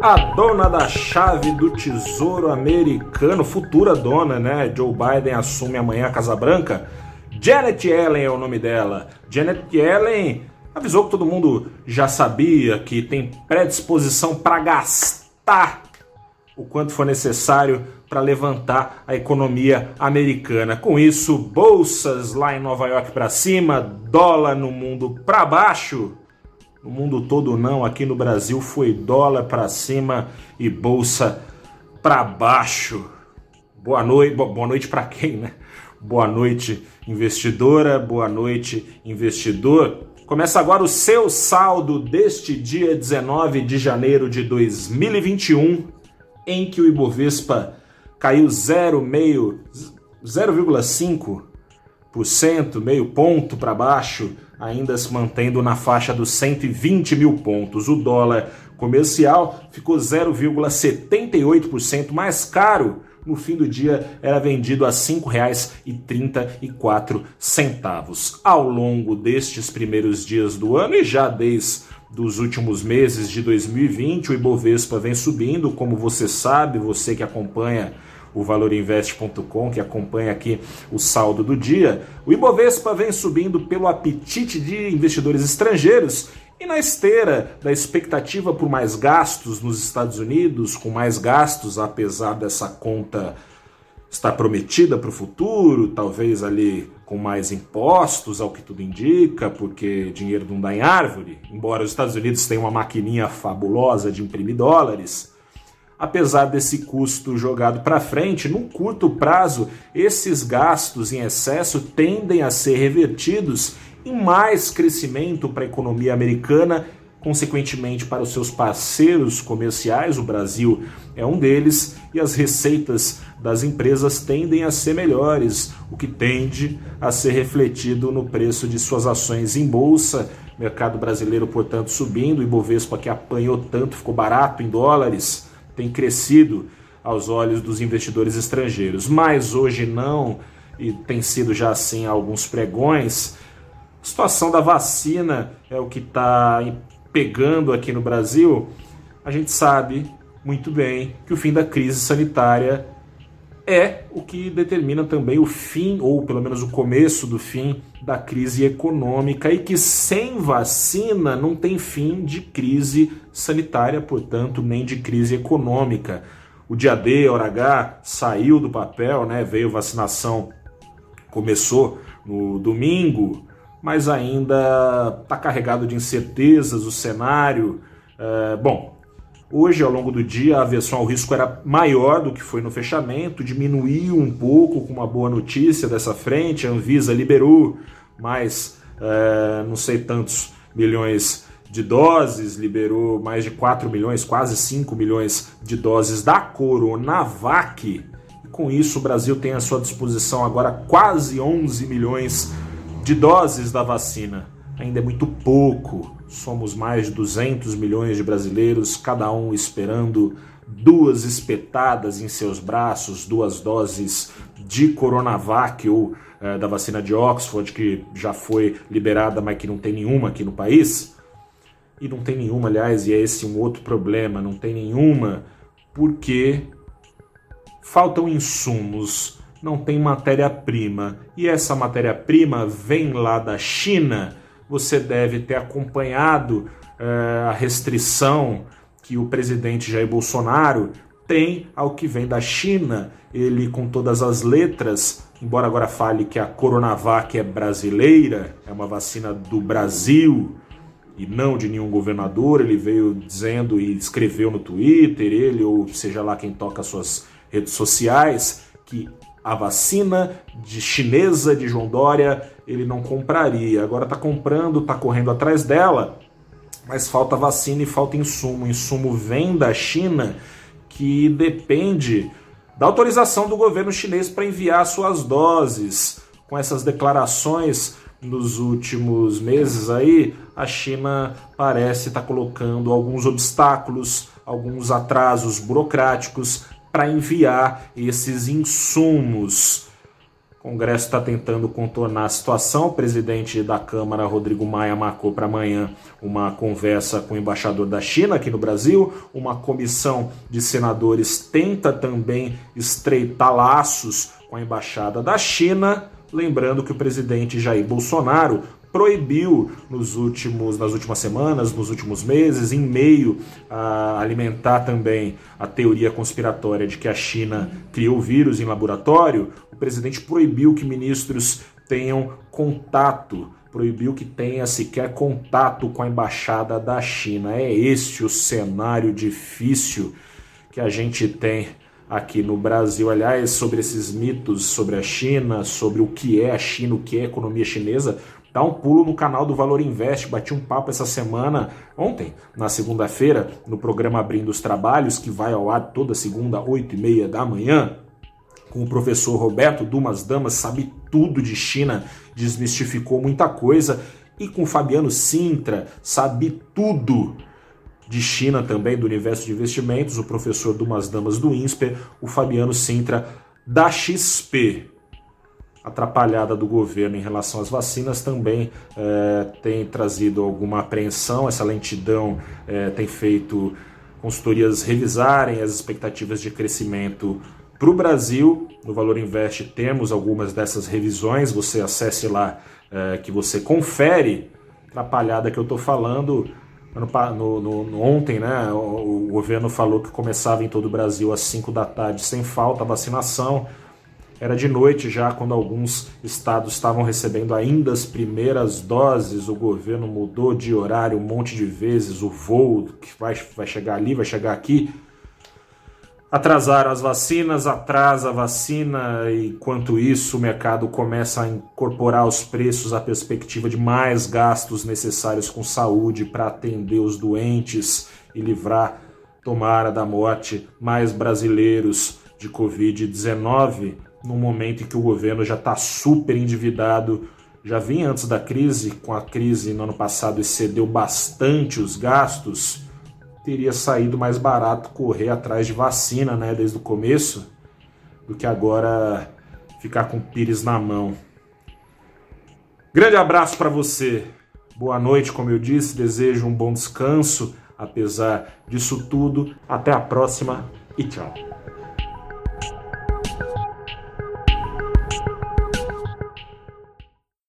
A dona da chave do Tesouro Americano, futura dona, né? Joe Biden assume amanhã a Casa Branca. Janet Yellen é o nome dela. Janet Yellen avisou que todo mundo já sabia que tem predisposição para gastar o quanto for necessário para levantar a economia americana. Com isso, bolsas lá em Nova York para cima, dólar no mundo para baixo. No mundo todo não, aqui no Brasil foi dólar para cima e bolsa para baixo. Boa noite, boa noite para quem, né? Boa noite, investidora, boa noite, investidor. Começa agora o seu saldo deste dia 19 de janeiro de 2021, em que o Ibovespa caiu 0,5%, meio ponto para baixo ainda se mantendo na faixa dos 120 mil pontos. O dólar comercial ficou 0,78% mais caro. No fim do dia era vendido a R$ 5,34. Ao longo destes primeiros dias do ano e já desde dos últimos meses de 2020, o Ibovespa vem subindo, como você sabe, você que acompanha o valorinvest.com, que acompanha aqui o saldo do dia, o Ibovespa vem subindo pelo apetite de investidores estrangeiros e na esteira da expectativa por mais gastos nos Estados Unidos, com mais gastos, apesar dessa conta estar prometida para o futuro, talvez ali com mais impostos, ao que tudo indica, porque dinheiro não dá em árvore, embora os Estados Unidos tenham uma maquininha fabulosa de imprimir dólares apesar desse custo jogado para frente, num curto prazo, esses gastos em excesso tendem a ser revertidos em mais crescimento para a economia americana, consequentemente para os seus parceiros comerciais, o Brasil é um deles, e as receitas das empresas tendem a ser melhores, o que tende a ser refletido no preço de suas ações em bolsa. Mercado brasileiro, portanto, subindo, o Ibovespa que apanhou tanto, ficou barato em dólares tem crescido aos olhos dos investidores estrangeiros, mas hoje não, e tem sido já assim alguns pregões. A situação da vacina é o que está pegando aqui no Brasil. A gente sabe muito bem que o fim da crise sanitária é o que determina também o fim, ou pelo menos o começo do fim, da crise econômica e que sem vacina não tem fim de crise sanitária, portanto, nem de crise econômica. O dia D, hora H, saiu do papel, né? veio vacinação, começou no domingo, mas ainda está carregado de incertezas o cenário. É, bom, Hoje, ao longo do dia, a aversão ao risco era maior do que foi no fechamento, diminuiu um pouco com uma boa notícia dessa frente. A Anvisa liberou mais, é, não sei tantos milhões de doses, liberou mais de 4 milhões, quase 5 milhões de doses da Coronavac. Com isso, o Brasil tem à sua disposição agora quase 11 milhões de doses da vacina. Ainda é muito pouco Somos mais de 200 milhões de brasileiros, cada um esperando duas espetadas em seus braços, duas doses de Coronavac ou eh, da vacina de Oxford, que já foi liberada, mas que não tem nenhuma aqui no país. E não tem nenhuma, aliás, e é esse um outro problema, não tem nenhuma, porque faltam insumos, não tem matéria-prima. E essa matéria-prima vem lá da China você deve ter acompanhado uh, a restrição que o presidente Jair Bolsonaro tem ao que vem da China. Ele, com todas as letras, embora agora fale que a Coronavac é brasileira, é uma vacina do Brasil e não de nenhum governador, ele veio dizendo e escreveu no Twitter, ele ou seja lá quem toca suas redes sociais, que a vacina de chinesa de João Dória ele não compraria. Agora está comprando, está correndo atrás dela, mas falta vacina e falta insumo. O insumo vem da China, que depende da autorização do governo chinês para enviar suas doses. Com essas declarações nos últimos meses aí, a China parece estar tá colocando alguns obstáculos, alguns atrasos burocráticos para enviar esses insumos. O Congresso está tentando contornar a situação. O presidente da Câmara, Rodrigo Maia, marcou para amanhã uma conversa com o embaixador da China aqui no Brasil. Uma comissão de senadores tenta também estreitar laços com a embaixada da China. Lembrando que o presidente Jair Bolsonaro proibiu nos últimos, nas últimas semanas, nos últimos meses, em meio a alimentar também a teoria conspiratória de que a China criou o vírus em laboratório, o presidente proibiu que ministros tenham contato, proibiu que tenha sequer contato com a embaixada da China. É este o cenário difícil que a gente tem aqui no Brasil. Aliás, sobre esses mitos sobre a China, sobre o que é a China, o que é a economia chinesa, Dá um pulo no canal do Valor Invest, bati um papo essa semana, ontem, na segunda-feira, no programa Abrindo os Trabalhos, que vai ao ar toda segunda, 8 e meia da manhã, com o professor Roberto Dumas Damas, sabe tudo de China, desmistificou muita coisa, e com o Fabiano Sintra, sabe tudo de China também, do universo de investimentos, o professor Dumas Damas do INSPER, o Fabiano Sintra da XP atrapalhada do governo em relação às vacinas também é, tem trazido alguma apreensão. Essa lentidão é, tem feito consultorias revisarem as expectativas de crescimento para o Brasil. No Valor Invest temos algumas dessas revisões. Você acesse lá é, que você confere atrapalhada que eu estou falando. No, no, no, ontem, né, o, o governo falou que começava em todo o Brasil às 5 da tarde sem falta a vacinação. Era de noite já quando alguns estados estavam recebendo ainda as primeiras doses. O governo mudou de horário um monte de vezes. O voo que vai, vai chegar ali, vai chegar aqui. Atrasaram as vacinas, atrasa a vacina, enquanto isso o mercado começa a incorporar aos preços a perspectiva de mais gastos necessários com saúde para atender os doentes e livrar, tomara da morte, mais brasileiros de Covid-19 num momento em que o governo já está super endividado, já vinha antes da crise, com a crise no ano passado excedeu bastante os gastos, teria saído mais barato correr atrás de vacina, né, desde o começo, do que agora ficar com o pires na mão. Grande abraço para você. Boa noite, como eu disse, desejo um bom descanso, apesar disso tudo. Até a próxima e tchau.